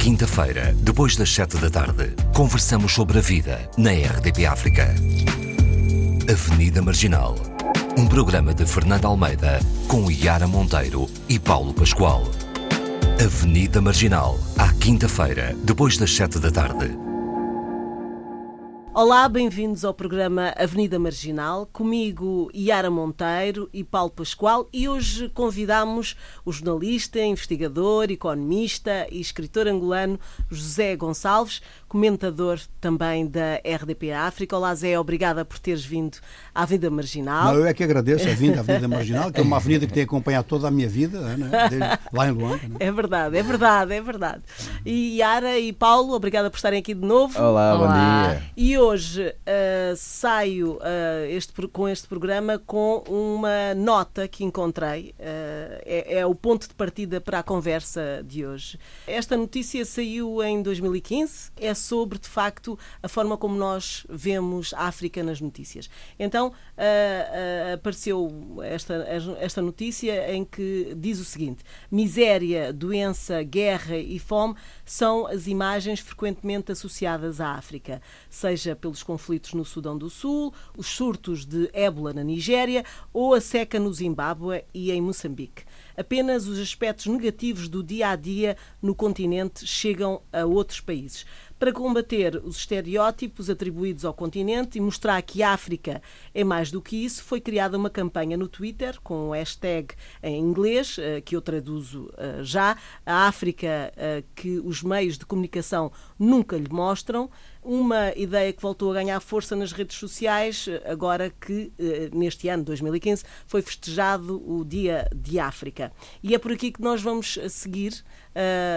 quinta-feira, depois das sete da tarde, conversamos sobre a vida na RDP África. Avenida Marginal. Um programa de Fernando Almeida com Yara Monteiro e Paulo Pascoal. Avenida Marginal, à quinta-feira, depois das sete da tarde. Olá, bem-vindos ao programa Avenida Marginal. Comigo, Yara Monteiro e Paulo Pascoal. E hoje convidamos o jornalista, investigador, economista e escritor angolano José Gonçalves, comentador também da RDP África. Olá, Zé, obrigada por teres vindo à Avenida Marginal. Não, eu é que agradeço a vinda à Avenida Marginal, que é uma avenida que tem acompanhado toda a minha vida, né? Desde lá em Luanda. Né? É verdade, é verdade, é verdade. E Yara e Paulo, obrigada por estarem aqui de novo. Olá, Olá. bom dia. E hoje uh, saio uh, este, com este programa com uma nota que encontrei. Uh, é, é, o ponto de partida para a conversa de hoje. Esta notícia saiu em 2015. É sobre, de facto, a forma como nós vemos a África nas notícias. Então, apareceu esta, esta notícia em que diz o seguinte: miséria, doença, guerra e fome são as imagens frequentemente associadas à África, seja pelos conflitos no Sudão do Sul, os surtos de ébola na Nigéria ou a seca no Zimbábue e em Moçambique. Apenas os aspectos negativos do dia a dia no continente chegam a outros países para combater os estereótipos atribuídos ao continente e mostrar que a África é mais do que isso, foi criada uma campanha no Twitter com o hashtag em inglês, eh, que eu traduzo eh, já, a África eh, que os meios de comunicação nunca lhe mostram, uma ideia que voltou a ganhar força nas redes sociais, agora que neste ano, 2015, foi festejado o Dia de África. E é por aqui que nós vamos seguir.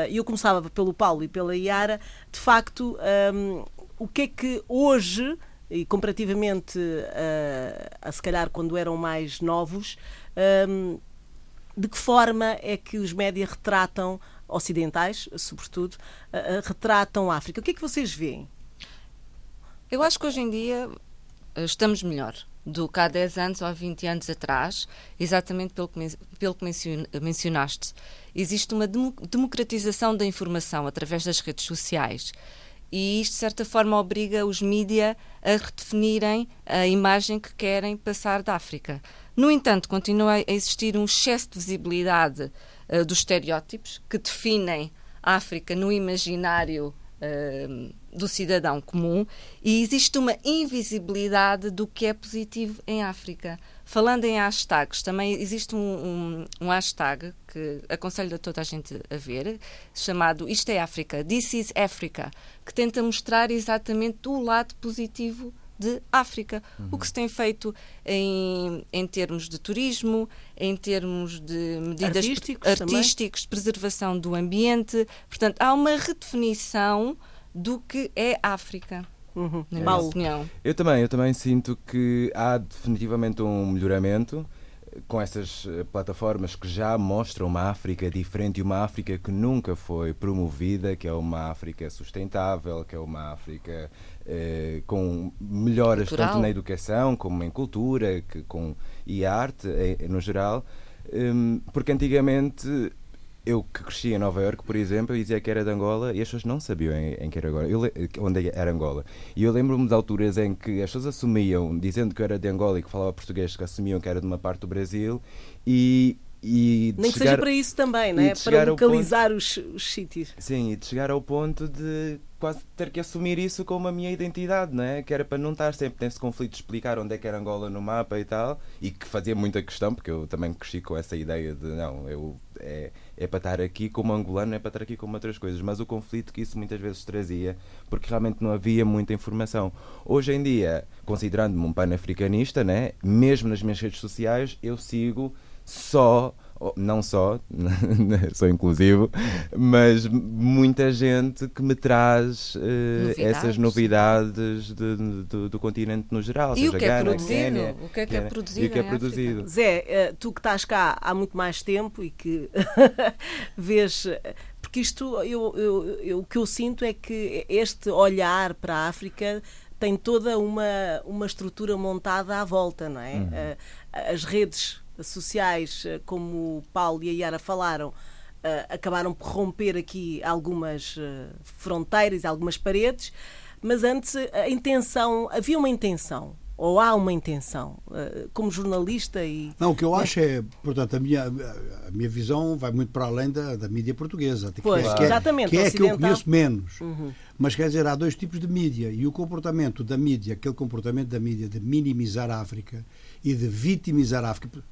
E eu começava pelo Paulo e pela Iara. De facto, um, o que é que hoje, e comparativamente a, se calhar quando eram mais novos, um, de que forma é que os médias retratam, ocidentais, sobretudo, retratam a África? O que é que vocês veem? Eu acho que hoje em dia estamos melhor do que há 10 anos ou há 20 anos atrás, exatamente pelo que, pelo que mencionaste. Existe uma democratização da informação através das redes sociais. E isto, de certa forma, obriga os mídias a redefinirem a imagem que querem passar da África. No entanto, continua a existir um excesso de visibilidade uh, dos estereótipos que definem a África no imaginário do cidadão comum e existe uma invisibilidade do que é positivo em África. Falando em hashtags, também existe um, um, um, hashtag que aconselho a toda a gente a ver, chamado Isto é África, This is Africa, que tenta mostrar exatamente o lado positivo de África. Uhum. O que se tem feito em, em termos de turismo, em termos de medidas artísticos, artísticos de preservação do ambiente. Portanto, há uma redefinição do que é África. Uhum. Na minha opinião. Eu também, eu também sinto que há definitivamente um melhoramento com essas eh, plataformas que já mostram uma África diferente e uma África que nunca foi promovida, que é uma África sustentável, que é uma África eh, com melhoras Cultural. tanto na educação como em cultura que, com, e arte eh, no geral. Um, porque antigamente eu que cresci em Nova Iorque, por exemplo, eu dizia que era de Angola e as pessoas não sabiam em, em que era Angola, eu, onde era Angola. E eu lembro-me de alturas em que as pessoas assumiam, dizendo que eu era de Angola e que falava português, que assumiam que era de uma parte do Brasil e. e Nem que chegar, seja para isso também, né? para localizar ponto, os, os sítios. Sim, e de chegar ao ponto de quase ter que assumir isso como a minha identidade, não é? Que era para não estar sempre nesse conflito de explicar onde é que era Angola no mapa e tal, e que fazia muita questão, porque eu também cresci com essa ideia de não, eu é, é para estar aqui como angolano, é para estar aqui como outras coisas, mas o conflito que isso muitas vezes trazia, porque realmente não havia muita informação. Hoje em dia, considerando-me um pan-africanista, né, mesmo nas minhas redes sociais, eu sigo só não só, sou inclusivo, mas muita gente que me traz uh, novidades. essas novidades de, de, do, do, continente no geral. E seja, o que Gana, é produzido? O que é que é produzido? E o que é produzido. Zé, eh, tu que estás cá há muito mais tempo e que vês porque isto, eu, eu, eu, o que eu sinto é que este olhar para a África tem toda uma, uma estrutura montada à volta, não é? Uhum. As redes sociais, como o Paulo e a Yara falaram, acabaram por romper aqui algumas fronteiras, algumas paredes, mas antes a intenção, havia uma intenção ou há uma intenção como jornalista e não o que eu acho é portanto a minha a minha visão vai muito para além da, da mídia portuguesa que pois, é, que exatamente que é que eu conheço menos uhum. mas quer dizer há dois tipos de mídia e o comportamento da mídia aquele comportamento da mídia de minimizar a África e de vitimizar a África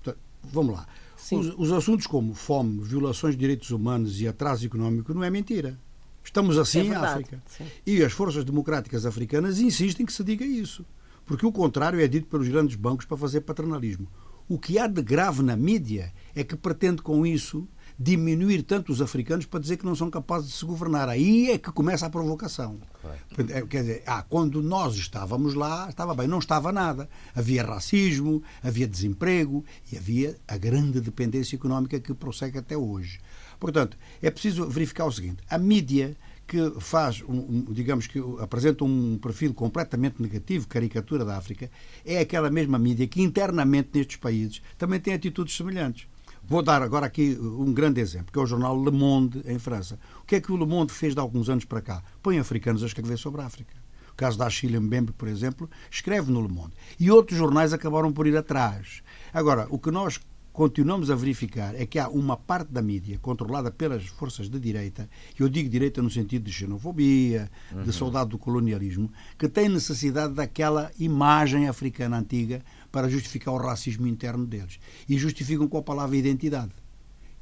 vamos lá os, os, assuntos como fome, violações de direitos humanos e atraso económico não é mentira. Estamos assim é em África. Sim. E as forças democráticas africanas insistem que se diga isso. Porque o contrário é dito pelos grandes bancos para fazer paternalismo. O que há de grave na mídia é que pretende com isso diminuir tanto os africanos para dizer que não são capazes de se governar. Aí é que começa a provocação. Claro. É, quer dizer, ah, quando nós estávamos lá, estava bem, não estava nada. Havia racismo, havia desemprego e havia a grande dependência económica que prossegue até hoje. Portanto, é preciso verificar o seguinte: a mídia que faz, um, um, digamos que apresenta um perfil completamente negativo, caricatura da África, é aquela mesma mídia que internamente nestes países também tem atitudes semelhantes. Vou dar agora aqui um grande exemplo, que é o jornal Le Monde, em França. O que é que o Le Monde fez de alguns anos para cá? Põe africanos a escrever sobre a África. O caso da Achille Mbembe, por exemplo, escreve no Le Monde. E outros jornais acabaram por ir atrás. Agora, o que nós continuamos a verificar é que há uma parte da mídia controlada pelas forças de direita, e eu digo direita no sentido de xenofobia, uhum. de soldado do colonialismo, que tem necessidade daquela imagem africana antiga para justificar o racismo interno deles. E justificam com a palavra identidade.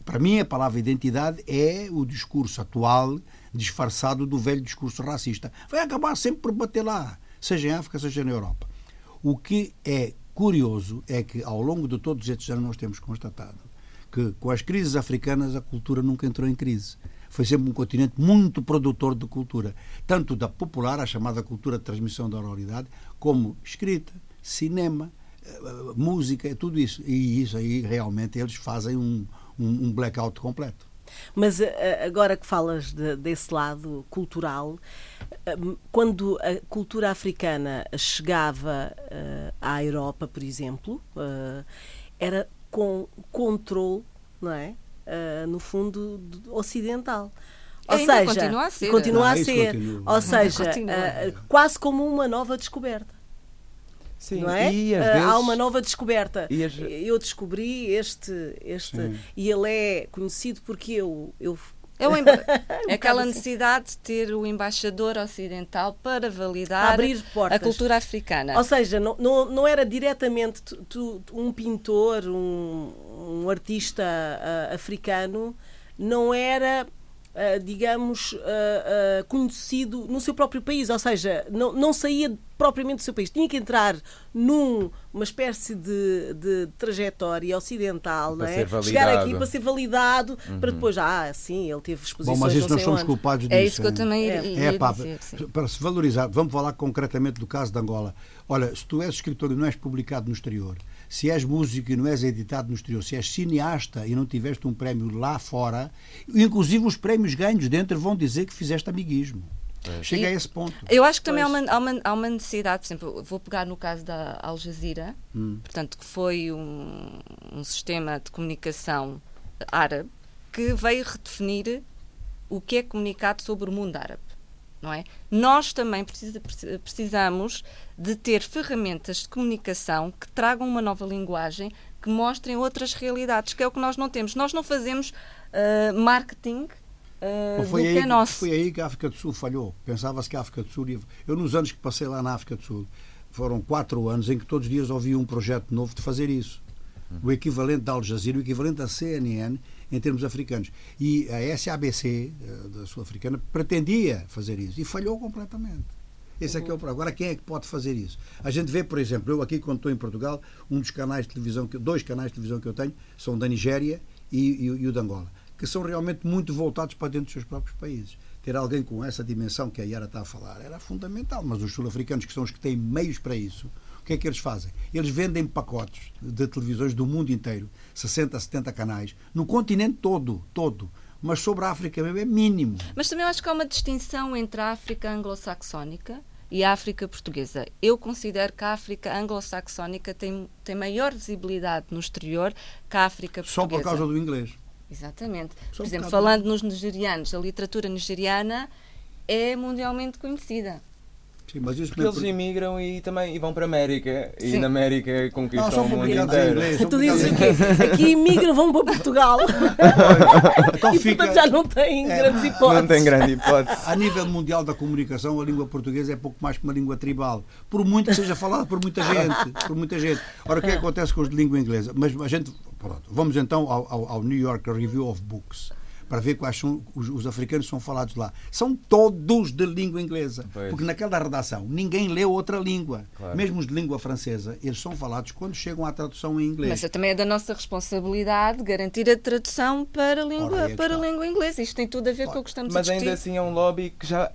Para mim, a palavra identidade é o discurso atual disfarçado do velho discurso racista. Vai acabar sempre por bater lá, seja em África, seja na Europa. O que é curioso é que, ao longo de todos estes anos, nós temos constatado que, com as crises africanas, a cultura nunca entrou em crise. Foi sempre um continente muito produtor de cultura, tanto da popular, a chamada cultura de transmissão da oralidade, como escrita, cinema, música, tudo isso. E isso aí realmente eles fazem um, um, um blackout completo. Mas eh, agora que falas de, desse lado cultural, eh, quando a cultura africana chegava uh, à Europa, por exemplo, uh, era com controle, não é? Uh, no fundo ocidental. Ou seja, continua a ser. Continua a ser. Ou seja, quase como uma nova descoberta. Sim, não é? e uh, vezes... Há uma nova descoberta. As... Eu descobri este, este e ele é conhecido porque eu, eu é, um emba... é aquela assim. necessidade de ter o embaixador ocidental para validar a cultura africana. Ou seja, não, não, não era diretamente tu, tu, um pintor, um, um artista uh, africano, não era Uh, digamos, uh, uh, conhecido no seu próprio país, ou seja, não, não saía propriamente do seu país, tinha que entrar numa espécie de, de trajetória ocidental, para não é? chegar aqui para ser validado, uhum. para depois, ah, sim, ele teve exposições. Bom, mas isso nós somos culpados disso. É isso que eu também é. ia, é, pá, dizer. Para se valorizar, vamos falar concretamente do caso de Angola. Olha, se tu és escritor e não és publicado no exterior, se és músico e não és editado no exterior, se és cineasta e não tiveste um prémio lá fora, inclusive os prémios ganhos dentro vão dizer que fizeste amiguismo. É. Chega a esse ponto. Eu acho que também há uma, há uma, há, uma, necessidade, por exemplo, vou pegar no caso da Al Jazeera, hum. portanto, que foi um, um sistema de comunicação árabe que veio redefinir o que é comunicado sobre o mundo árabe não é? Nós também precisa, precisamos de ter ferramentas de comunicação que tragam uma nova linguagem, que mostrem outras realidades, que é o que nós não temos. Nós não fazemos uh, marketing Uh, foi, aí, é nosso. foi aí que a África do Sul falhou. Pensava-se que a África do Sul. Ia... Eu, nos anos que passei lá na África do Sul, foram quatro anos em que todos os dias ouvi um projeto novo de fazer isso. O equivalente da Al Jazeera, o equivalente da CNN, em termos africanos. E a SABC, eh, da sul-africana, pretendia fazer isso e falhou completamente. Esse é que é o problema. Agora, quem é que pode fazer isso? A gente vê, por exemplo, eu aqui, quando estou em Portugal, um dos canais de televisão, que, dois canais de televisão que eu tenho são da Nigéria e, e, e o de Angola, que são realmente muito voltados para dentro dos seus próprios países. Ter alguém com essa dimensão que a Yara está a falar era fundamental, mas os sul-africanos, que são os que têm meios para isso, que é que eles fazem? Eles vendem pacotes de televisões do mundo inteiro, 60, 70 canais, no continente todo, todo. Mas sobre a África é mínimo. Mas também acho que há uma distinção entre a África anglo-saxónica e a África portuguesa. Eu considero que a África anglo-saxónica tem, tem maior visibilidade no exterior que a África portuguesa. Só por causa do inglês. Exatamente. Só Por exemplo, bocado. falando nos nigerianos, a literatura nigeriana é mundialmente conhecida. Sim, mas isso Porque eles imigram e também e vão para a América. E Sim. na América Não, conquistam são o mundo inteiro. inglês. Tu dizes o quê? Aqui imigram, vão para Portugal Então e fica, portanto já não têm É, grandes hipóteses. Não tem grande hipótese. a nível mundial da comunicação, a língua portuguesa é pouco mais que uma língua tribal. Por muito que seja falada por muita gente. Por muita gente. Ora, o que é que acontece com os de língua inglesa? Mas a gente. Pronto, vamos então ao, ao- ao New York Review of Books. Para ver quais são os, os africanos que são falados lá. São todos de língua inglesa. Pois. Porque naquela redação ninguém lê outra língua. Claro. Mesmo os de língua francesa, eles são falados quando chegam à tradução em inglês. Mas também é da nossa responsabilidade garantir a tradução para a língua, Ora, é para a língua inglesa. Isto tem tudo a ver com o que estamos Mas a discutir. ainda assim é um lobby que já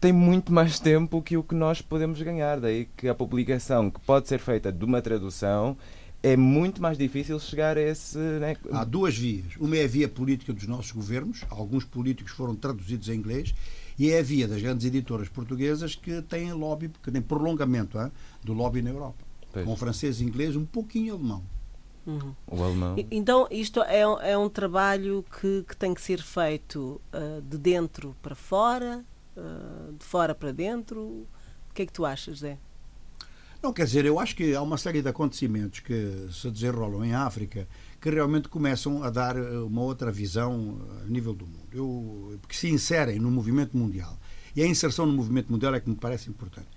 tem muito mais tempo que o que nós podemos ganhar. Daí que a publicação que pode ser feita de uma tradução é muito mais difícil chegar a esse. Né? Há duas vias. Uma é a via política dos nossos governos, alguns políticos foram traduzidos em inglês, e é a via das grandes editoras portuguesas que têm lobby, que têm prolongamento hã, do lobby na Europa. Pois. Com francês e inglês, um pouquinho alemão. O alemão. Então, isto é, um- é um trabalho que, que tem que ser feito ah, de dentro para fora, ah, de fora para dentro. O que é que tu achas, Zé? Não, quer dizer, eu acho que há uma série de acontecimentos que se desenrolam em África que realmente começam a dar eh, uma outra visão eh, a nível do mundo. Eu, que se inserem no movimento mundial. E a inserção no movimento mundial é que me parece importante.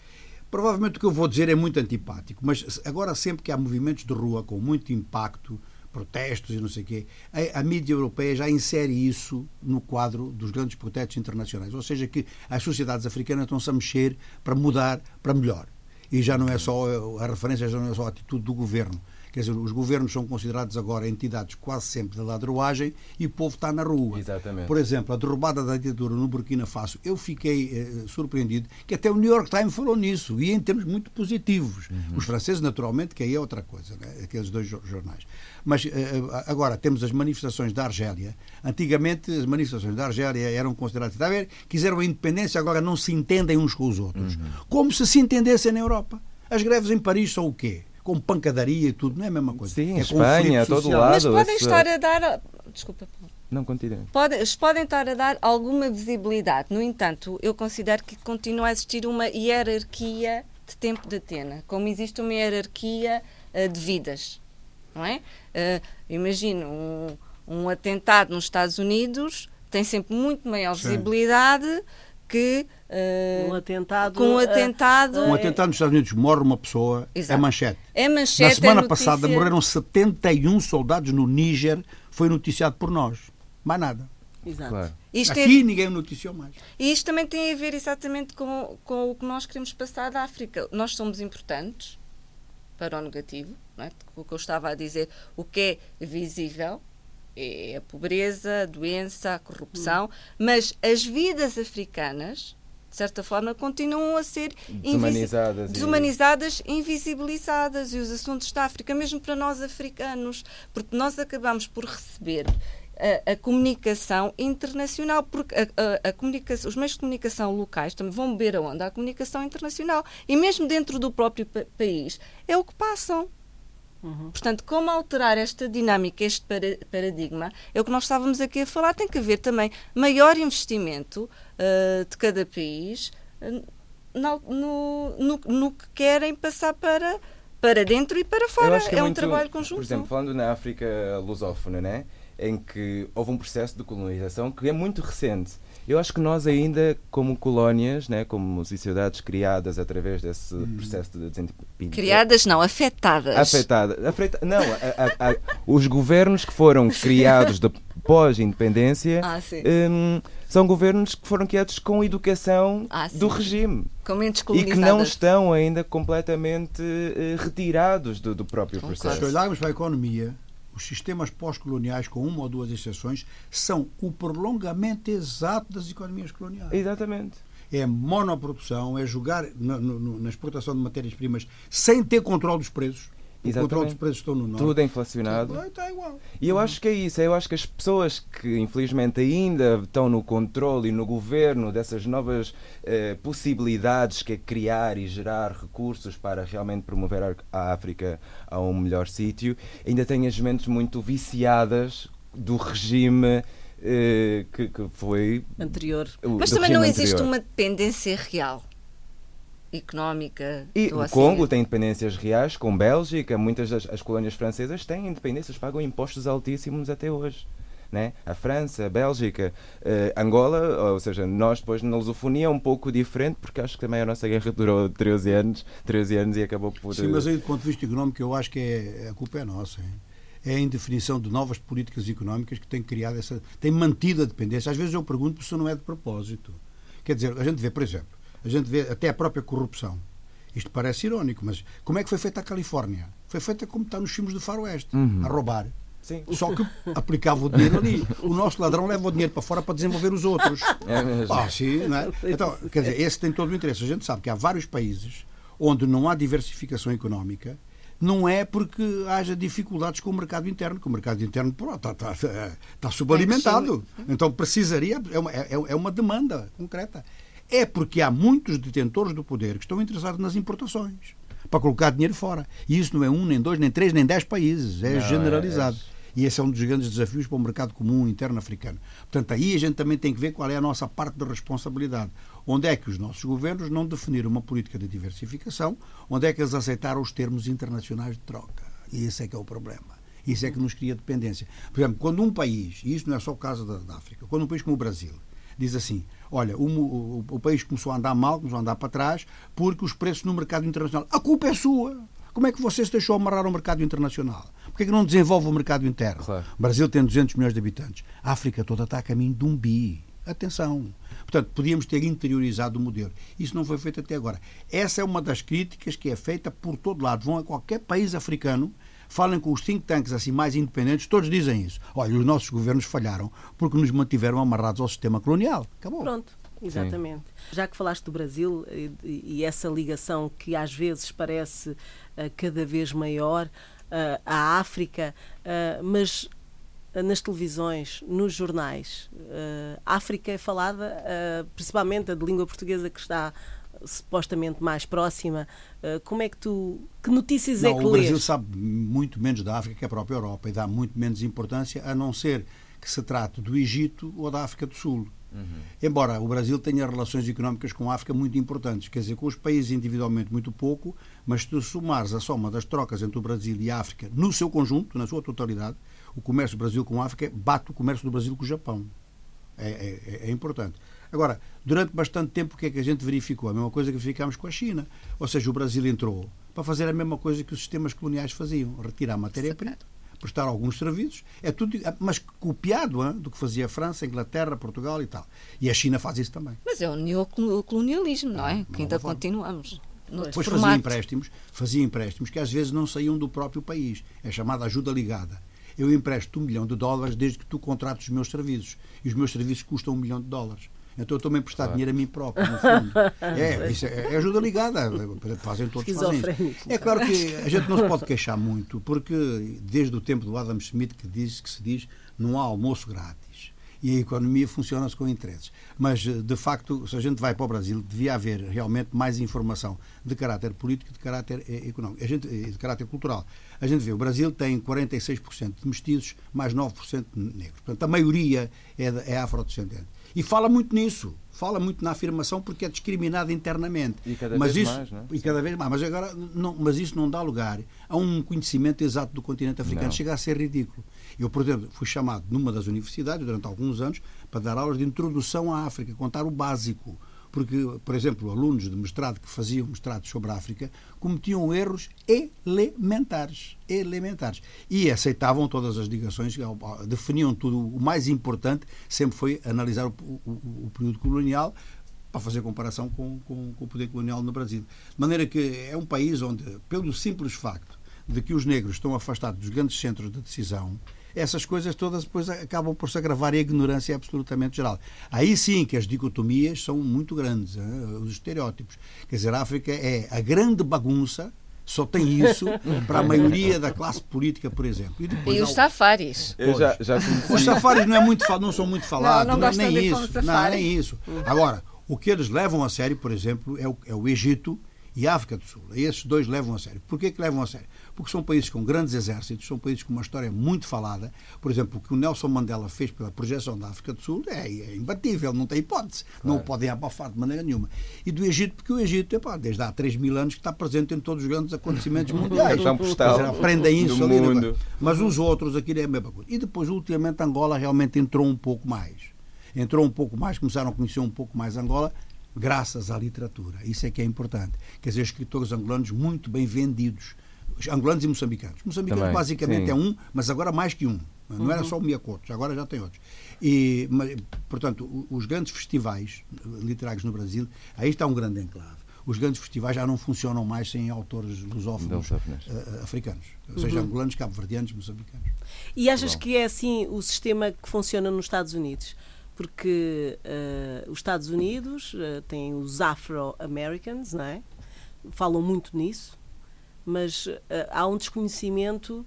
Provavelmente o que eu vou dizer é muito antipático, mas agora sempre que há movimentos de rua com muito impacto, protestos e não sei o quê, a, a mídia europeia já insere isso no quadro dos grandes protestos internacionais. Ou seja, que as sociedades africanas estão-se a mexer para mudar para melhor. E já não é só a referência, já não é só a atitude do governo. Quer dizer, os governos são considerados agora entidades quase sempre da ladroagem e o povo está na rua. Exatamente. Por exemplo, a derrubada da ditadura no Burkina Faso, eu fiquei eh, surpreendido que até o New York Times falou nisso, e em termos muito positivos. Os franceses, naturalmente, que aí é outra coisa, né? aqueles dois jo- jornais. Mas eh, eh, agora temos as manifestações da Argélia. Antigamente, as manifestações da Argélia eram consideradas. Está a ver? Quiseram a independência, agora não se entendem uns com os outros. Como se se entendessem na Europa. As greves em Paris são o quê? Com pancadaria e tudo, não é a mesma coisa. Sim, é Espanha, todo social. lado. Mas podem esse- estar a dar. Desculpa. Paulo. Não, continue. Podem, podem estar a dar alguma visibilidade. No entanto, eu considero que continua a existir uma hierarquia de tempo de antena, como existe uma hierarquia eh, de vidas. Não é? Eh, imagino um, um atentado nos Estados Unidos tem sempre muito maior Sim. visibilidade que eh, Um atentado. com um atentado. Um atentado nos Estados Unidos morre uma pessoa, Exato. é manchete. é manchete, Na semana é notícia. passada morreram 71 soldados no Níger, foi noticiado por nós. Mais nada. Exato. Claro. Isto é- Aqui ninguém noticiou mais. E isto também tem a ver exatamente com, com o que nós queremos passar da África. Nós somos importantes para o negativo, não é? o que eu estava a dizer, o que é visível é a pobreza, a doença, a corrupção, mas as vidas africanas, de certa forma, continuam a ser invisi- Desumanizadas e- desumanizadas, invisibilizadas. E os assuntos da África, mesmo para nós africanos, porque nós acabamos por receber a, a comunicação internacional, porque a, a- a comunicação, os meios de comunicação locais também vão beber a onda à comunicação internacional. E mesmo dentro do próprio pa- país, é o que passam. Portanto, como alterar esta dinâmica, este para- paradigma, é o que nós estávamos aqui a falar. Tem que haver também maior investimento ah, de cada país na- no, no, no que querem passar para, para dentro e para fora. que é um muito- trabalho conjunto. Por exemplo, falando na África lusófona, né? em que houve um processo de colonização que é muito recente. Eu acho que nós ainda, como colónias, né, como sociedades criadas através desse processo de desindependência... Criadas, não, afetadas. Afetada. afeta- não, a- a- a- os governos que foram criados de- pós-independência Ah, hum, são governos que foram criados com educação Ah, do regime Com mentes e que não estão ainda completamente eh, retirados do, do próprio Concordo. processo. Se olharmos para a economia, os sistemas pós-coloniais, com uma ou duas exceções, são o prolongamento exato das economias coloniais. Exatamente. É monoprodução, é jogar na, no- na exportação de matérias-primas sem ter controle dos preços. O Exatamente. controle dos preços estão no norte. Tudo é inflacionado. Está igual. E eu acho que é isso, eu acho que as pessoas que infelizmente ainda estão no controle e no governo dessas novas eh, possibilidades que é criar e gerar recursos para realmente promover a- África a um melhor sítio, ainda têm as mentes muito viciadas do regime eh, que, que, foi anterior. Mas também não existe anterior. uma dependência real económica e o Congo tem independências reais com Bélgica muitas das as colónias francesas têm independências pagam impostos altíssimos até hoje né? a França, a Bélgica, uh, Angola, ou seja, nós depois na lusofonia é um pouco diferente, porque acho que também a nossa guerra durou 13 anos, 13 anos e acabou por. Sim, mas aí do ponto de vista económico eu acho que é, a culpa é nossa. Hein? É a indefinição de novas políticas económicas que tem criado essa. tem mantido a dependência. Às vezes eu pergunto se não é de propósito. Quer dizer, a gente vê, por exemplo, a gente vê até a própria corrupção. Isto parece irónico, mas como é que foi feita a Califórnia? Foi feita como está nos filmes do Faroeste, uhum. a roubar. Sim. Só que aplicava o dinheiro ali. O nosso ladrão leva o dinheiro para fora para desenvolver os outros. É mesmo. Ah, sim, não é? Então, quer dizer, esse tem todo o interesse. A gente sabe que há vários países onde não há diversificação económica não é porque haja dificuldades com o mercado interno, que o mercado interno está, está, está subalimentado. Então precisaria, é uma, é, é uma demanda concreta. É porque há muitos detentores do poder que estão interessados nas importações para colocar dinheiro fora. E isso não é um, nem dois, nem três, nem dez países. É não, generalizado. É, é e esse é um dos grandes desafios para o mercado comum interno africano. Portanto, aí a gente também tem que ver qual é a nossa parte de responsabilidade. Onde é que os nossos governos não definiram uma política de diversificação? Onde é que eles aceitaram os termos internacionais de troca? E esse é que é o problema. Isso é que nos cria dependência. Por exemplo, quando um país, e isso não é só o caso da, da África, quando um país como o Brasil diz assim: olha, o, o, o, país começou a andar mal, começou a andar para trás, porque os preços no mercado internacional. A culpa é sua. Como é que você se deixou amarrar ao mercado internacional? Porquê é que não desenvolve o mercado interno? Claro. O Brasil tem 200 milhões de habitantes. A África toda está a caminho de um bi. Atenção. Portanto, podíamos ter interiorizado o modelo. Isso não foi feito até agora. Essa é uma das críticas que é feita por todo lado. Vão a qualquer país africano, falem com os think tanks assim mais independentes, todos dizem isso. Olha, os nossos governos falharam porque nos mantiveram amarrados ao sistema colonial. Acabou. Pronto. Exatamente. Sim. Já que falaste do Brasil e, e, essa ligação que às vezes parece uh, cada vez maior, uh, à África, uh, mas nas televisões, nos jornais, a África é falada, principalmente a de língua portuguesa que está supostamente mais próxima. como é que tu. Que notícias não, é que o lês? O Brasil sabe muito menos da África que a própria Europa e dá muito menos importância, a não ser que se trate do Egito ou da África do Sul. Uhum. Embora o Brasil tenha relações económicas com a África muito importantes, quer dizer, com os países individualmente muito pouco, mas se tu somares a soma das trocas entre o Brasil e a África no seu conjunto, na sua totalidade, o comércio do Brasil com a África bate o comércio do Brasil com o Japão. É, é, é, importante. Agora, durante bastante tempo, o que é que a gente verificou? A mesma coisa que verificámos com a China. Ou seja, o Brasil entrou para fazer a mesma coisa que os sistemas coloniais faziam: retirar matéria-prima prestar alguns serviços, é tudo, mas copiado hein, do que fazia a França, a Inglaterra, Portugal e tal. E a China faz isso também. Mas é o neocolonialismo, não é? Ah, que ainda continuamos. Depois fazia empréstimos, fazia empréstimos que às vezes não saíam do próprio país. É chamada ajuda ligada. Eu empresto um milhão de dólares desde que tu contrates os meus serviços. E os meus serviços custam um milhão de dólares. Então eu estou-me a emprestar claro. dinheiro a mim próprio, no fundo. É, isso é, é ajuda ligada. Fazem todos fazem isso. É claro que a gente não se pode queixar muito, porque desde o tempo do Adam Smith que diz que se diz não há almoço grátis. E a economia funciona-se com interesses. Mas, de facto, se a gente vai para o Brasil, devia haver realmente mais informação de caráter político e de caráter eh, económico, a gente, de caráter cultural. A gente vê, o Brasil tem 46% de mestiços, mais 9% de negros. Portanto, a maioria é, é afrodescendente. E fala muito nisso, fala muito na afirmação porque é discriminado internamente. E cada mas vez isso, mais, não é? E cada vez mais. Mas, agora, não, mas isso não dá lugar a um conhecimento exato do continente africano. Não. Chega a ser ridículo. Eu, por exemplo, fui chamado numa das universidades durante alguns anos para dar aulas de introdução à África, contar o básico porque, por exemplo, alunos de mestrado que faziam mestrado sobre a África cometiam erros elementares, elementares. E aceitavam todas as ligações, definiam tudo. O mais importante sempre foi analisar o, o, o período colonial para fazer comparação com, com, com o poder colonial no Brasil. De maneira que é um país onde, pelo simples facto de que os negros estão afastados dos grandes centros de decisão, essas coisas todas depois acabam por se agravar e a ignorância é absolutamente geral. Aí sim que as dicotomias são muito grandes, hein? os estereótipos. Quer dizer, a África é a grande bagunça só tem isso para a maioria da classe política, por exemplo. E, depois, e os safaris. Eu já, já os safaris não, é muito, não são muito falados, não, não, não nem isso. Não, nem isso. Agora, o que eles levam a sério, por exemplo, é o, é o Egito e a África do Sul. Esses dois levam a sério. Porquê que levam a sério? Porque são países com grandes exércitos, são países com uma história muito falada. Por exemplo, o que o Nelson Mandela fez pela projeção da África do Sul é, é imbatível, não tem hipótese. Claro. Não o podem abafar de maneira nenhuma. E do Egito, porque o Egito, epá, desde há 3 mil anos que está presente em todos os grandes acontecimentos mundiais. Aprendem isso ali. Mundo. Mas os outros, aquilo é a mesma coisa. E depois, ultimamente, Angola realmente entrou um pouco mais. Entrou um pouco mais, começaram a conhecer um pouco mais Angola graças à literatura. Isso é que é importante. Quer dizer, escritores angolanos muito bem vendidos. Angolanos e moçambicanos. Moçambicanos Também, basicamente sim. é um, mas agora mais que um. Não uhum. era só o Miacotos, agora já tem outros. E, mas, portanto, os grandes festivais literários no Brasil, aí está um grande enclave. Os grandes festivais já não funcionam mais sem autores lusófonos uh, africanos, uhum. seja angolanos, cabo-verdianos, moçambicanos. E achas que é assim o sistema que funciona nos Estados Unidos? porque uh, os Estados Unidos uh, têm os Afro-Americans, não é? Falam muito nisso, mas uh, há um desconhecimento,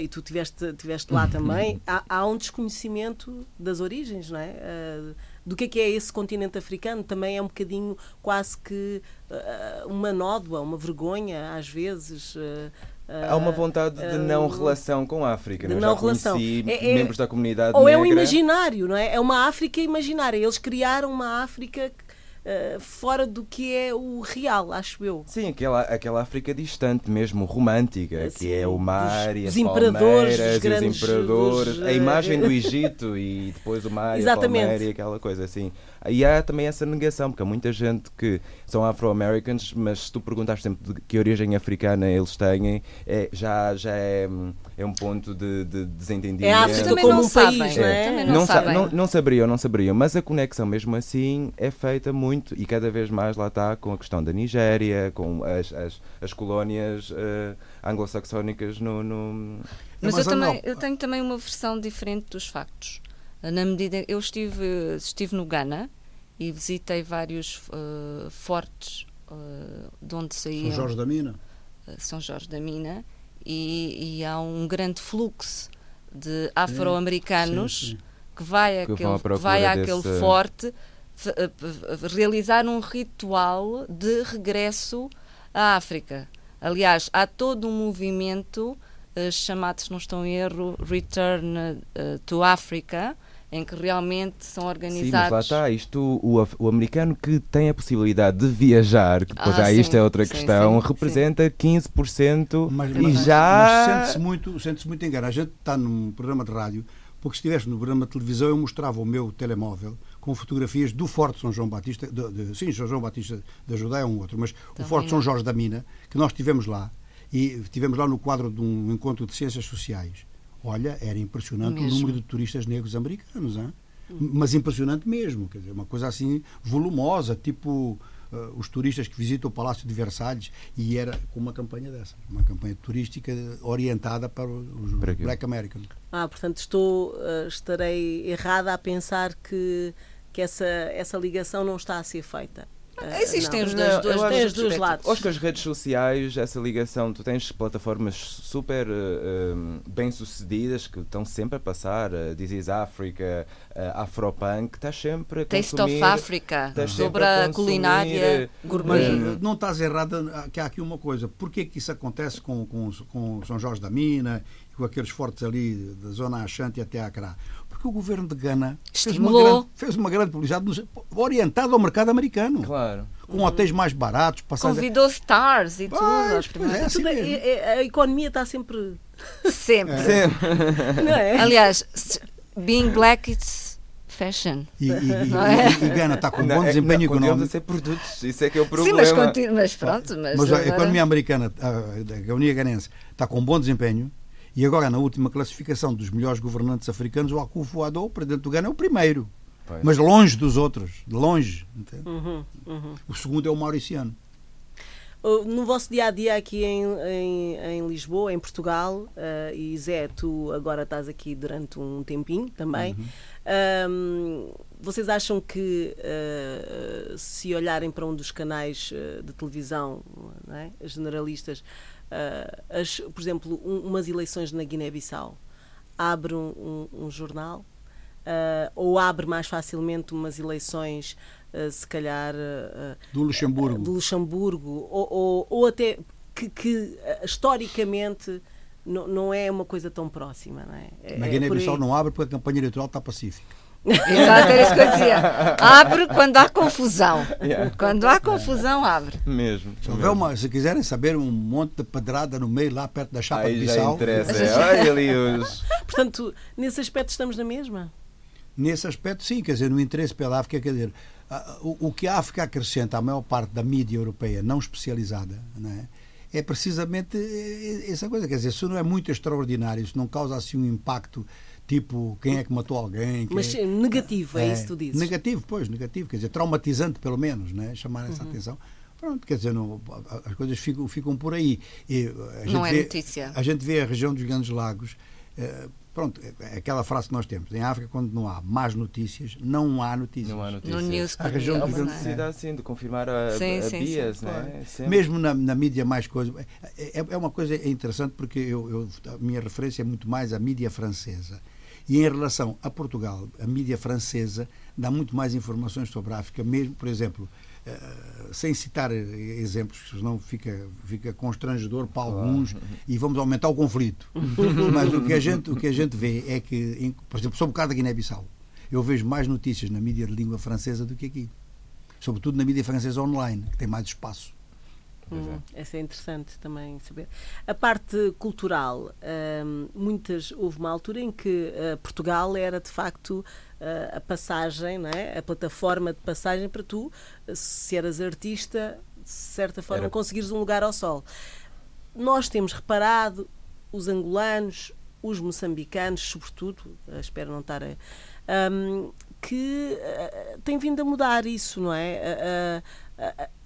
e tu tiveste, tiveste lá também, há, há, um desconhecimento das origens, não é? do que é que é esse continente africano, também é um bocadinho quase que uma nódoa, uma vergonha, às vezes. Há uma vontade de não uh, relação com a África. Não, não relação. É, é, membros da comunidade Ou negra. é um imaginário, não é? É uma África imaginária. Eles criaram uma África Uh, fora do que é o real, acho eu. Sim, aquela, aquela África distante mesmo, romântica, que é o mar dos, e as imperadores, palmeiras, os grandes, os imperadores, dos, a imagem do Egito e depois o mar Exatamente. e a palmeira e aquela coisa assim. E há também essa negação, porque há muita gente que são afro-americans, mas se tu perguntares sempre de que origem africana eles têm, é, já, já é, é um ponto de, de desentendimento. É a África como um sabem, país, não é? Não, não, sabem. não, não saberiam, não saberiam, mas a conexão mesmo assim é feita muito e cada vez mais lá está com a questão da Nigéria, com as, as, as colónias uh, anglo-saxónicas no, no... Mas, eu, também, eu tenho também uma versão diferente dos factos. Na medida eu estive estive no Ghana e visitei vários uh, fortes uh, de onde saíam. São Jorge da Mina? São Jorge da Mina. E, e, há um grande fluxo de afro-americanos que vai que àquele, que vai àquele desse... forte realizar um ritual de regresso à África. Aliás, há todo um movimento chamado, se não estou em erro, Return to Africa, em que realmente são organizados. Sim, mas lá está, isto, o, o americano que tem a possibilidade de viajar, que depois ah, ah isto é outra sim, questão, sim, representa sim. 15% mas, e mas, já. Mas sente-se muito, sente muito engano. A gente está num programa de rádio, porque se estivesse no programa de televisão, eu mostrava o meu telemóvel com fotografias do Forte São João Batista, de, de, sim, São João Batista da Judeia é um outro, mas Também o Forte São Jorge da Mina, que nós tivemos lá, e tivemos lá no quadro de um encontro de ciências sociais Olha, era impressionante mesmo. o número de turistas negros americanos, hein? mas impressionante mesmo, quer dizer, uma coisa assim volumosa, tipo uh, os turistas que visitam o Palácio de Versalhes, e era com uma campanha dessa, uma campanha turística orientada para os para Black Americans. Ah, portanto, estou, uh, estarei errada a pensar que, que essa, essa ligação não está a ser feita. Uh, Existem os dois, dois, dois, dois lados. Hoje com as redes sociais, essa ligação, tu tens plataformas super uh, bem sucedidas que estão sempre a passar, uh, This is Africa, uh, Afropunk, estás sempre a Taste consumir, of Africa, sobre a, a culinária gourmet. Mas não estás errada, que há aqui uma coisa, porquê que isso acontece com, com, com São Jorge da Mina, com aqueles fortes ali da zona Achante até Accra? Porque o governo de Gana fez uma, grande, fez uma grande publicidade orientada ao mercado americano. Claro. Com hotéis mais baratos. Convidou stars e tudo. Pois, é assim é, a economia está sempre. Sempre. É. sempre. Não é? Aliás, being black, it's fashion. E, e, e, e Gana está com um bom é desempenho não, económico. a ser produtos, isso é que é o problema. Sim, mas, continu, mas pronto. Mas, mas a economia americana, a, a economia ganense, está com um bom desempenho e agora, na última classificação dos melhores governantes africanos, o Akufo-Addo, o presidente do Ghana, é o primeiro. Pois. Mas longe dos outros, de longe. Uhum, uhum. O segundo é o Mauriciano. No vosso dia a dia aqui em, em, em Lisboa, em Portugal, uh, e Zé, tu agora estás aqui durante um tempinho também. Uhum. Um, vocês acham que, uh, se olharem para um dos canais uh, de televisão é? generalistas, uh, as, por exemplo, um, umas eleições na Guiné-Bissau, abre um, um, um jornal, uh, ou abre mais facilmente umas eleições, uh, se calhar. do Luxemburgo. do Luxemburgo, ou, ou, ou até que, que historicamente não, é uma coisa tão próxima. Não é? é Na Guiné-Bissau não abre porque a campanha eleitoral está pacífica. Exato, era isso que eu dizia. Abre quando há confusão. Yeah. Quando há confusão, abre. Mesmo. Se, mesmo. Uma, se quiserem saber um monte de pedrada no meio, lá perto da chapa Aí de Bissau. interessa. É. Olha ali os. Portanto, nesse aspecto estamos na mesma? Nesse aspecto, sim, quer dizer, no interesse pela África, quer dizer, o, o que a África acrescenta à maior parte da mídia europeia não especializada, não é? é precisamente essa coisa. Quer dizer, se não é muito extraordinário, se não causa assim um impacto tipo quem é que matou alguém. Mas é, negativo, é, é, isso que tu dizes? Negativo, pois, negativo. Quer dizer, traumatizante pelo menos, né? chamar essa uhum. atenção. Pronto, quer dizer, não, as coisas ficam, ficam por aí. E não é vê, notícia. A gente vê a região dos Grandes Lagos. Eh, pronto, é, é aquela frase que nós temos. Em África, quando não há más notícias, não há notícias. Não há notícias. No news, a região há uma necessidade, sim, de confirmar a, sim, a sim, bias, sim, né? Mesmo na, na mídia mais coisa. É, é uma coisa interessante porque eu, eu, a minha referência é muito mais à mídia francesa. E em relação a Portugal, a mídia francesa dá muito mais informações sobre a África, mesmo, por exemplo, Uh, sem citar exemplos, senão fica, fica constrangedor para alguns e vamos aumentar o conflito. Mas o que a gente, o que a gente vê é que, em, por exemplo, sobre o caso da Guiné-Bissau, eu vejo mais notícias na mídia de língua francesa do que aqui. Sobretudo na mídia francesa online, que tem mais espaço. Hum, essa é interessante também saber. A parte cultural, hum, muitas houve uma altura em que uh, Portugal era de facto uh, a passagem, não é? a plataforma de passagem para tu, se eras artista, de certa forma era... conseguires um lugar ao sol. Nós temos reparado, os angolanos, os moçambicanos, sobretudo, espero não estar a. Um, que uh, tem vindo a mudar isso, não é? Uh,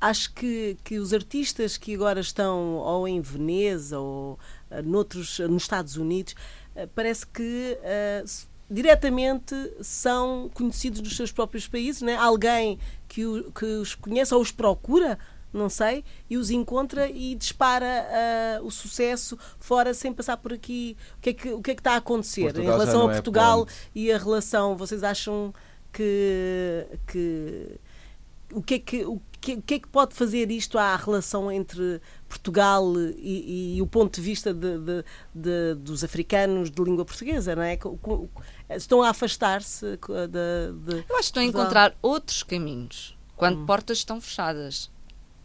acho que, que os artistas que agora estão ou em Veneza ou uh, noutros, nos Estados Unidos, uh, parece que diretamente são conhecidos nos seus próprios países, né? alguém que, o, que os conhece ou os procura, não sei, e os encontra e dispara uh, o sucesso fora sem passar por aqui. O que é que, o que, é que está a acontecer Portugal em relação a é Portugal é e a relação? Vocês acham que, que o que é que o que, que é que pode fazer isto à relação entre Portugal e, e o ponto de vista de, de, de, dos africanos de língua portuguesa, não é? Estão a afastar-se de, Eu acho que estão a encontrar outros caminhos quando hum. portas estão fechadas.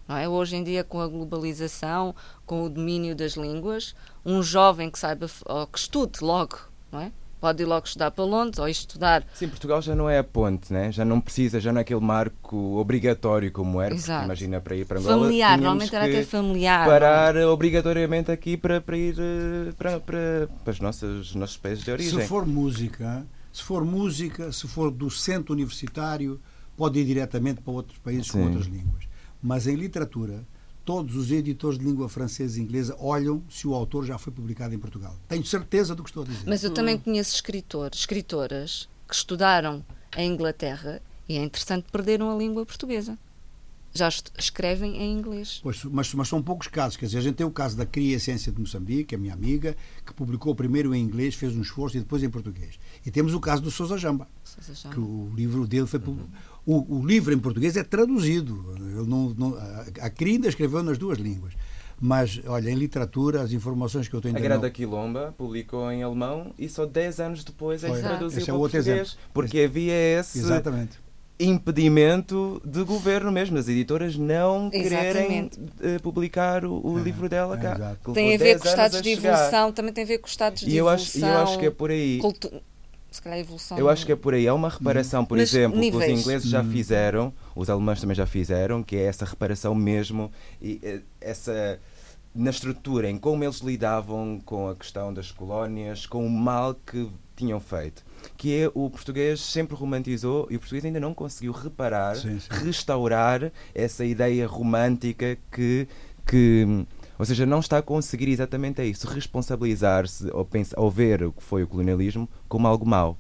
Não é? Hoje em dia, com a globalização, com o domínio das línguas, um jovem que saiba, ou que estude logo, não é? Pode ir logo estudar para Londres ou estudar. Sim, Portugal já não é a ponte, né? já não precisa, já não é aquele marco obrigatório como era, Exato. imagina para ir para Angola. Familiar, normalmente era até familiar. Parar não? obrigatoriamente aqui para, para ir eh, para, para, para os nossos, nossos países de origem. Se for música, se for música, se for docente universitário, pode ir diretamente para outros países Sim. com outras línguas. Mas em literatura, todos os editores de língua francesa e inglesa olham se o autor já foi publicado em Portugal. Tenho certeza do que estou a dizer. Mas eu também conheço escritores, escritoras que estudaram em Inglaterra e é interessante perderam a língua portuguesa. Já escrevem em inglês. Pois, mas, mas, são poucos casos. Quer dizer, a gente tem o caso da Cria Ciência de Moçambique, a minha amiga, que publicou primeiro em inglês, fez um esforço e depois em português. E temos o caso do Sousa Jamba, Sousa Jamba. que o livro dele foi uhum. O, o, livro em português é traduzido. Ele não, não, a Crinda escreveu nas duas línguas. Mas, olha, em literatura, as informações que eu tenho... A Grada não... Quilomba publicou em alemão e só 10 anos depois é que traduziu esse é para o português. Exemplo. Porque havia esse... Exatamente impedimento de governo mesmo, as editoras não quererem uh, publicar o, o é, livro dela cá. É, tem a ver com os estados de evolução, também tem a ver com os estados de e eu evolução. Acho, eu acho que é por aí. Cultu se calhar a evolução. Eu acho que é por aí. É uma reparação, por Mas exemplo, níveis. que os ingleses já hum. fizeram, os alemães também já fizeram, que é essa reparação mesmo, e eh, essa na estrutura, em como eles lidavam com a questão das colónias, com o mal que tinham feito. Que é o português sempre romantizou e o português ainda não conseguiu reparar, sim, sim. restaurar essa ideia romântica que, que ou seja, não está a conseguir exatamente isso, responsabilizar-se ou, pensar, ou ver o que foi o colonialismo como algo mau.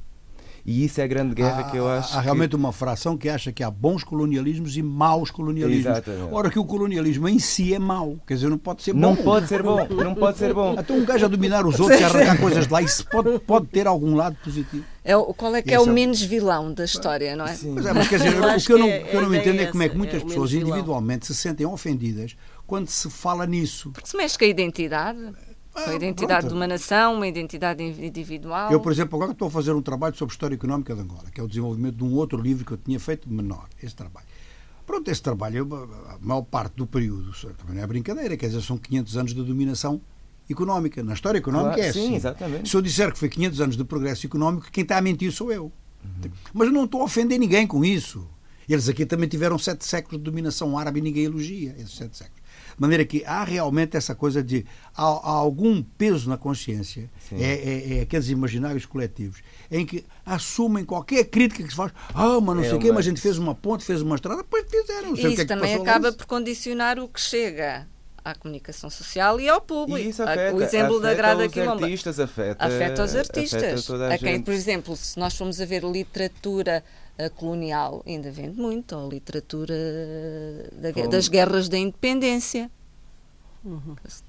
E isso é a grande guerra há, que eu acho. Há realmente uma fração que acha que há bons colonialismos e maus colonialismos. Exatamente. Ora, que o colonialismo em si é mau. Quer dizer, não pode ser Não bom. pode ser bom, não pode ser bom. Então um gajo a dominar os outros e a arrancar coisas de lá, isso pode, pode ter algum lado positivo. É o, qual é que é o é o- menos vilão da história, não é? Sim. Mas, é, mas quer dizer, Eu o que eu não, que é- que eu não entendo é é como é que muitas é pessoas individualmente se sentem ofendidas quando se fala nisso. Porque se mexe com a identidade. Com a Ah, identidade pronto. de uma nação, uma identidade individual. Eu, por exemplo, agora estou a fazer um trabalho sobre história económica de Angola, que é o desenvolvimento de um outro livro que eu tinha feito menor, esse trabalho. Pronto, esse trabalho, a maior parte do período, também não é brincadeira, quer dizer, são 500 anos de dominação económica. Na história económica Claro, é sim, assim. exatamente. Se eu disser que foi 500 anos de progresso económico, quem está a mentir sou eu. Uhum. Mas eu não estou a ofender ninguém com isso. Eles aqui também tiveram sete séculos de dominação árabe e ninguém elogia esses sete séculos. De maneira que há realmente essa coisa de há, há algum peso na consciência, é, é- é aqueles imaginários coletivos, em que assumem qualquer crítica que se faz, ah, mas não É sei o quê, mas a gente fez uma ponte, fez uma estrada, pois fizeram. não sei o E que é isso que também lá. acaba por condicionar o que chega à comunicação social e ao público. E isso afeta, o exemplo da afeta Grada os Quilomba. artistas, afeta, afeta os artistas. afeta toda a, a quem, gente. por exemplo, se nós formos a ver literatura colonial, ainda vende muito, ou literatura da- das guerras da independência.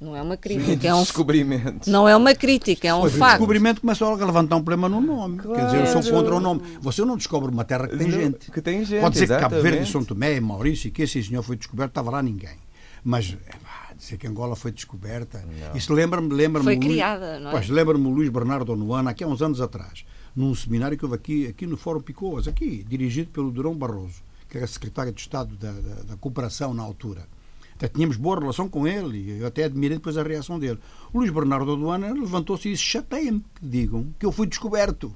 Não é uma crítica, é um, Descobrimentos. não é uma crítica, é um Pois, o facto. descobrimento começa a levantar um problema no nome. Quer dizer, eu sou Claro. contra o nome. Você não descobre uma terra que tem Não, gente. que tem gente, Pode dizer que Cabo Verde e exatamente. São Tomé e Maurício, que esse senhor foi descoberto, estava lá ninguém. Mas é, dizer que Angola foi descoberta. Isso lembra-me. Lembra Foi Luís- criada, não é? Pois, lembra-me o Luís Bernardo Onuana, aqui há uns anos atrás, num seminário que houve aqui, aqui no Fórum Picoas, aqui, dirigido pelo Durão Barroso, que era secretário de Estado da, da, da Cooperação na altura. Até tínhamos boa relação com ele e eu até admirei depois a reação dele. O Luís Bernardo Onuana levantou-se e disse: chateia-me que digam que eu fui descoberto.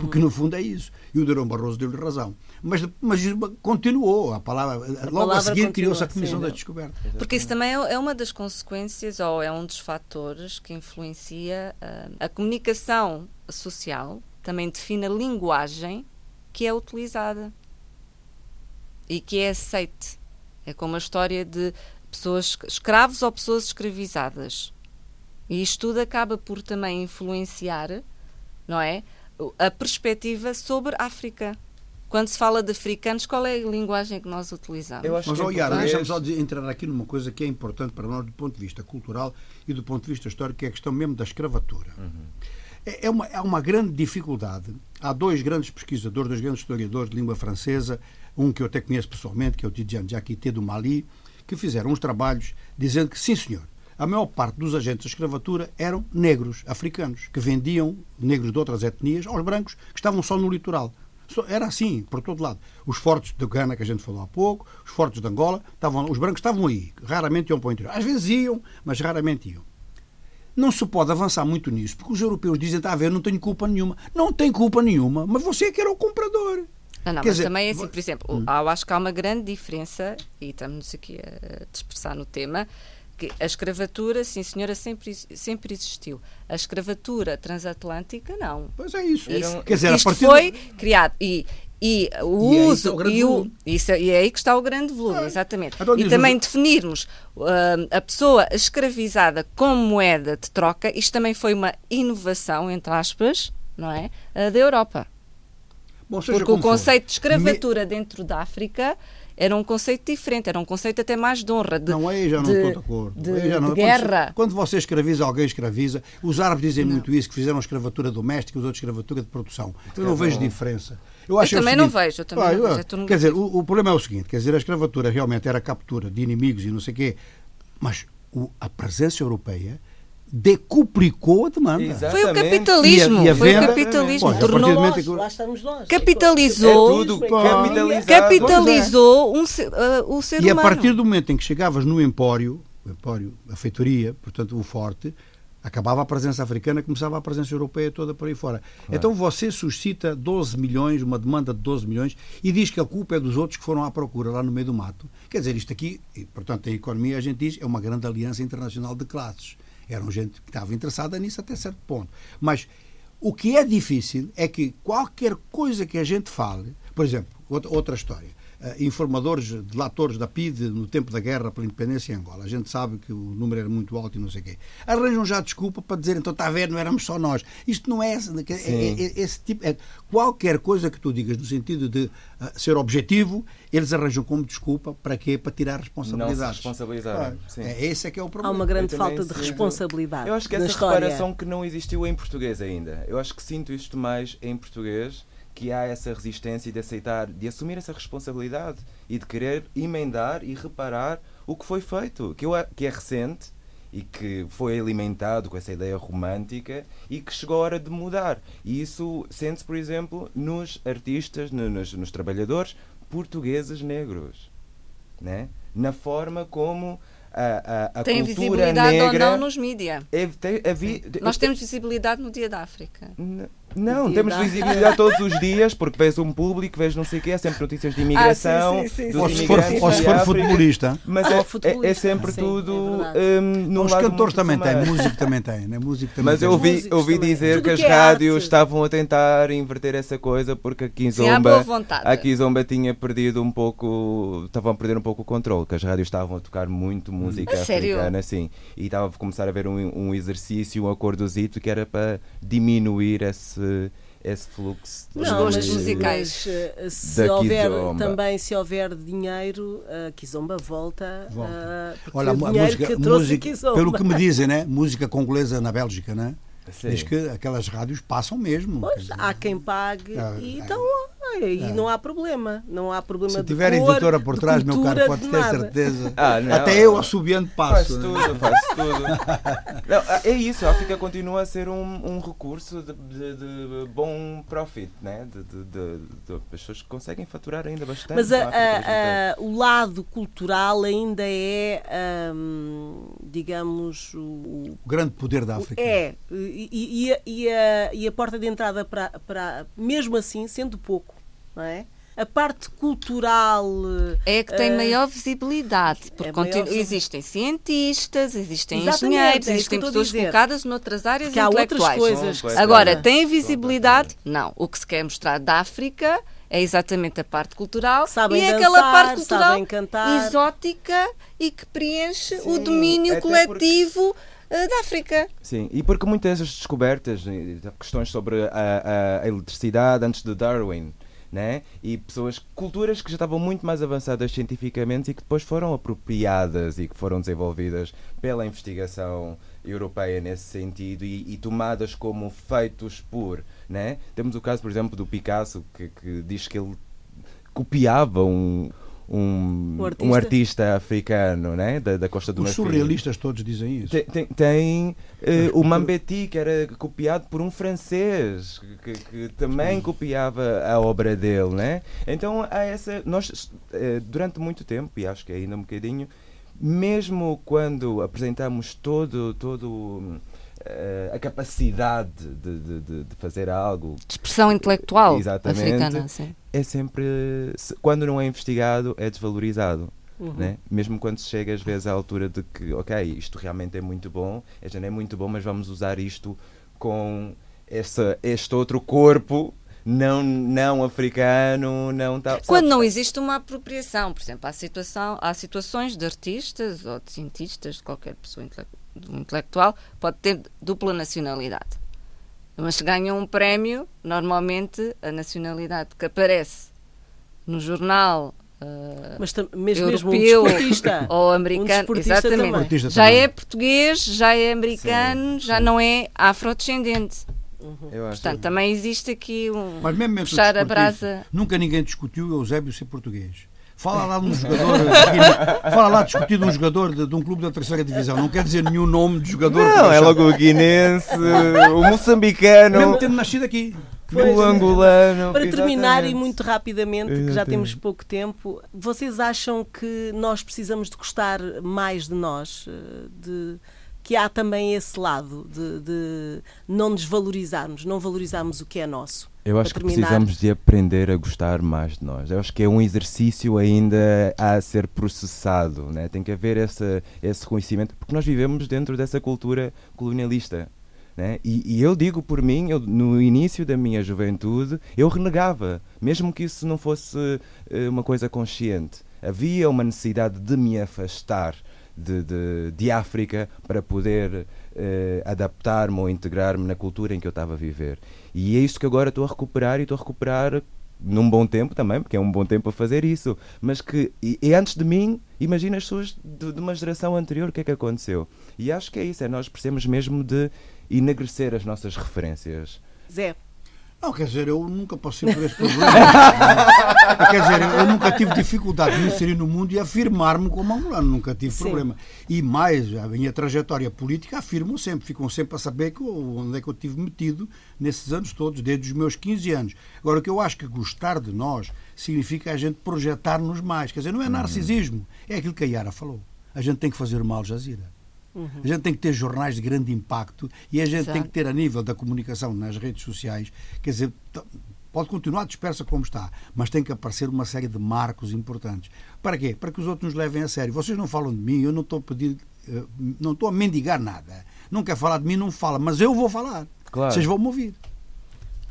Porque no fundo é isso. E o Durão Barroso deu-lhe razão. Mas, mas continuou. A palavra, logo a palavra seguir criou-se a Comissão sim. da Descoberta. Porque isso também é é uma das consequências ou é um dos fatores que influencia ah, a comunicação social, também define a linguagem que é utilizada e que é aceite. É como a história de pessoas escravos ou pessoas escravizadas. E isto tudo acaba por também influenciar, não é? A perspectiva sobre a África. Quando se fala de africanos, qual é a linguagem que nós utilizamos? Eu acho Mas, que é Yara, importante- deixa-me só dizer- entrar aqui numa coisa que é importante para nós do ponto de vista cultural e do ponto de vista histórico, que é a questão mesmo da escravatura. É, é uma, é uma grande dificuldade. Há dois grandes pesquisadores, dois grandes historiadores de língua francesa, um que eu até conheço pessoalmente, que é o Tidjane Diakité do Mali, que fizeram uns trabalhos dizendo que, sim senhor, a maior parte dos agentes da escravatura eram negros, africanos, que vendiam negros de outras etnias aos brancos que estavam só no litoral. Era assim, por todo lado. Os fortes de Gana, que a gente falou há pouco, os fortes de Angola, estavam, os brancos estavam aí. Raramente iam para o interior. Às vezes iam, mas raramente iam. Não se pode avançar muito nisso, porque os europeus dizem, está a ver, não tenho culpa nenhuma. Não tem culpa nenhuma, mas você é que era o comprador. Não, não, Quer mas dizer, também é assim, por exemplo, há- eu acho que há uma grande diferença, e estamos aqui a dispersar no tema, que a escravatura, sim senhora, sempre, sempre existiu. A escravatura transatlântica, não. Pois é isso. Isso- Quer dizer, a isto partir foi do- criado e, e o E está uso o grande e, o, isso, e é aí que está o grande volume, exatamente. Então, e diz também os- definirmos ah, a pessoa escravizada como moeda de troca, isto também foi uma inovação, entre aspas, não é? Ah, da Europa. Bom, Porque o como for, conceito de me- escravatura dentro da África era um conceito diferente, era um conceito até mais de honra, de, Não, aí já não de- estou de acordo. de- não. de Quando se- guerra. Quando você escraviza, alguém escraviza. Os árabes dizem muito isso, que fizeram escravatura doméstica, os outros escravatura de produção. Eu não vejo diferença. Eu, acho é o também não seguinte- vejo, eu também Ah, não eu- vejo, é Quer dizer, o, o problema é o seguinte: quer dizer, a escravatura realmente era a captura de inimigos e não sei o quê, mas o- a presença europeia decuplicou a demanda. Exato. Foi o Exatamente. capitalismo, E a- e a foi venda- o capitalismo, Pois, a tornou, Nós, que- lá estamos nós. Capitalizou- É tudo capitalizou um ser- ah, o ser E a humano. partir do momento em que chegavas no Empório, o Empório, a feitoria, portanto o forte, acabava a presença africana, começava a presença europeia toda por aí fora. Então você suscita 12 milhões, uma demanda de 12 milhões, e diz que a culpa é dos outros que foram à procura lá no meio do mato. Quer dizer, isto aqui, e, portanto, em economia a gente diz, é uma grande aliança internacional de classes. Eram gente que estava interessada nisso até certo ponto. Mas o que é difícil é que qualquer coisa que a gente fale, Por exemplo, outra história. Uh, informadores, delatores da PIDE no tempo da guerra pela independência em Angola. A gente sabe que o número era muito alto e não sei o quê. Arranjam já desculpa para dizer, então está a ver, não éramos só nós. Isto não é, é, é, é esse tipo. É, qualquer coisa que tu digas no sentido de uh, ser objetivo, eles arranjam como desculpa para quê? Para tirar responsabilidades. Não se responsabilizar. Ah, é, esse é que é o problema. Há uma grande falta de responsabilidade. Eu acho que essa reparação que não existiu em português ainda. Eu acho que sinto isto mais em português que há essa resistência de aceitar, de assumir essa responsabilidade e de querer emendar e reparar o que foi feito, que, eu, que é recente e que foi alimentado com essa ideia romântica e que chegou a hora de mudar. E isso sente-se, por exemplo, nos artistas, nos, nos trabalhadores portugueses negros. Né? Na forma como a, a, a tem cultura visibilidade negra ou não nos mídias. É, tem, Nós temos visibilidade no Dia da África. Não, temos visibilidade todos os dias, porque vês um público, vês não sei o quê, há sempre notícias de imigração. Ah, sim, sim, sim, ou se for, ou se for futebolista. Mas ah, é, futebolista. É, é, sempre tudo. É um, Os cantores também têm, música também tem, né? música também Mas eu ouvi, ouvi dizer que as que é rádios arte. estavam a tentar inverter essa coisa porque a Kizomba, a Kizomba tinha perdido um pouco, estavam a perder um pouco o controle, que as rádios estavam a tocar muito música a africana, assim, e estava a começar a haver um, um exercício, um acordozito que era para diminuir esse esse, esse fluxo dos gostos musicais. Mas, se houver também se houver dinheiro, a Kizomba volta. volta. Uh, Olha, a música, que música pelo que me dizem, né? música congolesa na Bélgica, né? Sim. Diz que aquelas rádios passam mesmo. Pois, dizer, há quem pague ah, e então e é. não há problema. Não há problema Se tiver editora por trás, meu caro, pode ter certeza. Ah, não, Até eu assobiando passo. Faz tudo, faz tudo. não, é isso, a África continua a ser um, um recurso de, de, de, bom profit, né? De, de, de, pessoas que conseguem faturar ainda bastante. Mas a, a, a, o lado cultural ainda é, hum, digamos, o, o, grande poder da África. É, e, e, e, a, e a porta de entrada para, para, mesmo assim, sendo pouco não é? A parte cultural. É que tem uh, maior visibilidade, porque é maior... existem cientistas, existem Exatamente, engenheiros, é existem pessoas focadas noutras áreas que intelectuais. Há outras coisas Agora, tem visibilidade? Não. O que se quer mostrar da África é exatamente a parte cultural sabem e é dançar, aquela parte cultural exótica e que preenche Sim, o domínio coletivo porque... Eh, da África. Sim, e porque muitas das descobertas, questões sobre a, a, a eletricidade antes de Darwin, né? e pessoas, culturas que já estavam muito mais avançadas cientificamente e que depois foram apropriadas e que foram desenvolvidas pela investigação europeia nesse sentido e, e tomadas como feitos por. Né? Temos o caso, por exemplo, do Picasso, que, que diz que ele copiava um, um, um, artista? um artista africano né? da, da Costa do Os surrealistas todos dizem isso. Tem, tem, tem uh, o Mambeti, que era copiado por um francês, que, que também copiava a obra dele. Né? Então há essa. Nós, uh, durante muito tempo, e acho que ainda um bocadinho, mesmo quando apresentamos todo. todo Uh, a capacidade de, de, de, fazer algo. De expressão intelectual Exatamente, africana. Sim. É sempre. Quando não é investigado, é desvalorizado. Uhum. Né? Mesmo quando se chega às vezes à altura de que, ok, isto realmente é muito bom, este é muito bom, mas vamos usar isto com essa, este outro corpo não, não africano, não tal. Quando não existe uma apropriação, por exemplo, há, situação, há situações de artistas ou de cientistas, de qualquer pessoa intelectual pode ter dupla nacionalidade. Mas se ganha um prémio, normalmente a nacionalidade que aparece no jornal Uh, mas mesmo, europeu mesmo um ou americano, um exatamente. já também. é português, já é americano, sim, já sim. não é afrodescendente. Uhum. Portanto, também existe aqui um mas mesmo puxar a brasa. Nunca ninguém discutiu o Eusébio ser português. Fala lá de um jogador. fala lá discutir de um jogador de, de, um clube da terceira divisão. Não quer dizer nenhum nome de jogador. Não, é logo o guinense, o moçambicano. Mesmo tendo nascido aqui. Pois, o angolano. Para terminar e muito rapidamente, que já temos pouco tempo, vocês acham que nós precisamos de gostar mais de nós? Eh, de que há também esse lado de, de não desvalorizarmos, não valorizarmos o que é nosso. Eu acho que precisamos de aprender a gostar mais de nós. Eu acho que é um exercício ainda a ser processado. Né? Tem que haver esse, esse reconhecimento, porque nós vivemos dentro dessa cultura colonialista. Né? E, e, eu digo por mim, eu, no início da minha juventude, eu renegava, mesmo que isso não fosse uh, uma coisa consciente. Havia uma necessidade de me afastar de, de, de África para poder uh, adaptar-me ou integrar-me na cultura em que eu estava a viver. E é isso que agora estou a recuperar e estou a recuperar num bom tempo também, porque é um bom tempo a fazer isso, mas que e, e antes de mim, imagina as pessoas de, de, uma geração anterior, o que é que aconteceu? E acho que é isso, é nós precisamos mesmo de enegrecer as nossas referências. Zé, não, quer dizer, eu nunca passei por esse problema. quer dizer, eu nunca tive dificuldade de me inserir no mundo e afirmar-me como angolano, nunca tive Sim. problema. E mais, a minha trajetória política afirmo sempre, ficam sempre a saber que eu, onde é que eu tive metido nesses anos todos, desde os meus 15 anos. Agora, o que eu acho que gostar de nós significa a gente projetar-nos mais. Quer dizer, não é uhum. narcisismo, é aquilo que a Yara falou. A gente tem que fazer mal Al Jazeera. Uhum. A gente tem que ter jornais de grande impacto e a gente Exato. tem que ter, a nível da comunicação nas redes sociais, quer dizer, pode continuar dispersa como está, mas tem que aparecer uma série de marcos importantes. Para quê? Para que os outros nos levem a sério. Vocês não falam de mim, eu não estou a pedir, eh, não estou a mendigar nada. Não quer falar de mim, não fala, mas eu vou falar. Claro. Vocês vão me ouvir.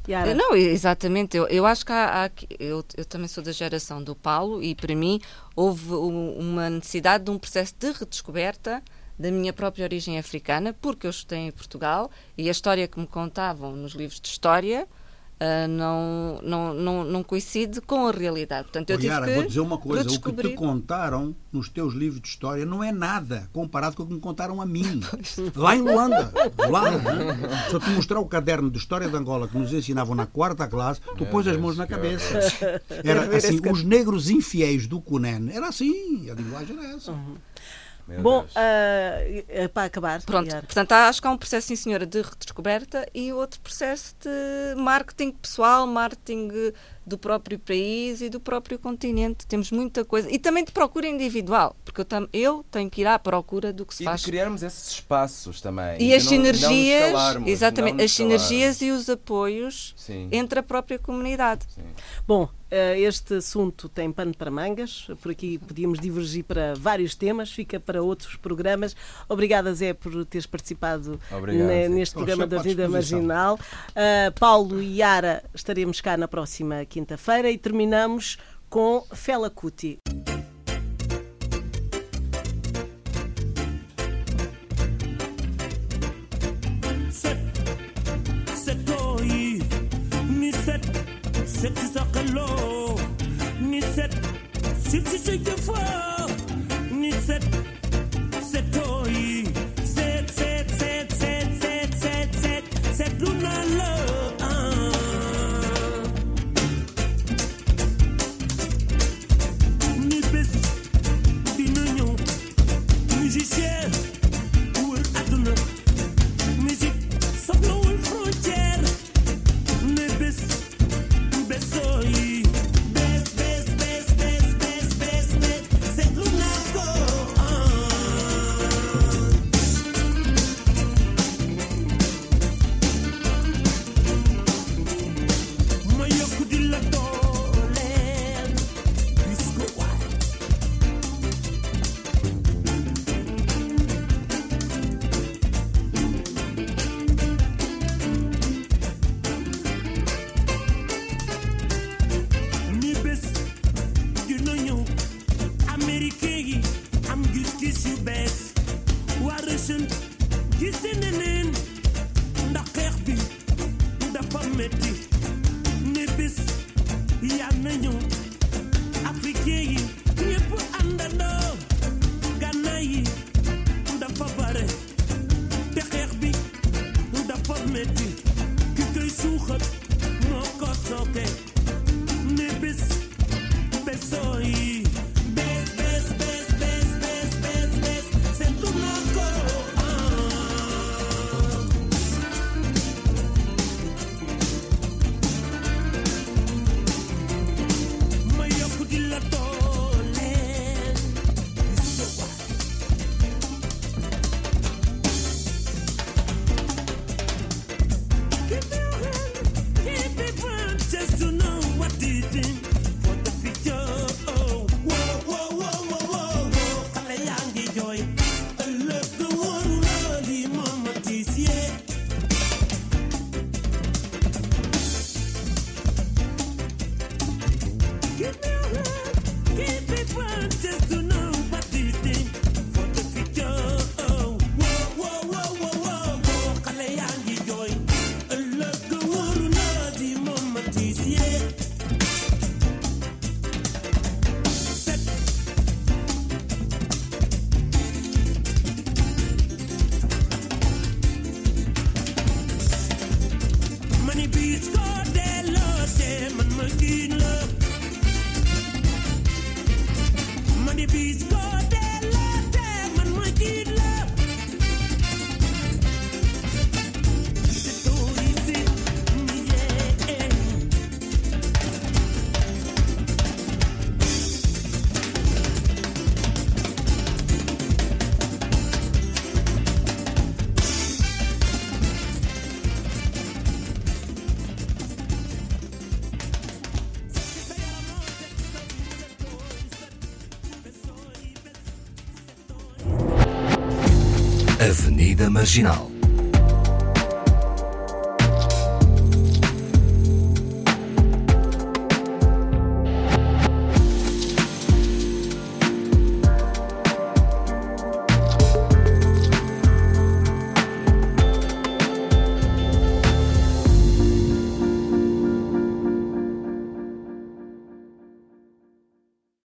Yara. Não, exatamente. Eu, eu acho que há, há eu, eu, também sou da geração do Paulo e para mim houve uma necessidade de um processo de redescoberta da minha própria origem africana, porque eu estudei em Portugal e a história que me contavam nos livros de história Uh, não, não, não, não coincide com a realidade. Portanto, eu Yara, vou dizer uma coisa: o que te contaram nos teus livros de história não é nada comparado com o que me contaram a mim. lá em Luanda. Lá. Né? Se eu te mostrar o caderno de História de Angola que nos ensinavam na quarta classe, tu pões as mãos na cabeça. Era assim: os negros infiéis do Cunen. Era assim, a linguagem era essa. Uhum. Meu Bom, uh, para acabar. Pronto, portanto, acho que há um processo, sim, senhora, de redescoberta e outro processo de marketing pessoal, marketing do próprio país e do próprio continente. Temos muita coisa. E também de procura individual, porque eu, tam, eu tenho que ir à procura do que se e faz. E criarmos esses espaços também. E, e as não, sinergias, não exatamente, as sinergias e os apoios Sim. entre a própria comunidade. Sim. Bom, eh, este assunto tem pano para mangas, por aqui podíamos divergir para vários temas, fica para outros programas. Obrigada, Zé, por teres participado Obrigado, neste programa da Vida Marginal. Uh, Paulo e Yara, estaremos cá na próxima quinta-feira e terminamos com Fela Kuti. سبتي تقلو نسيت سبتي سيكفو نسيت Marginal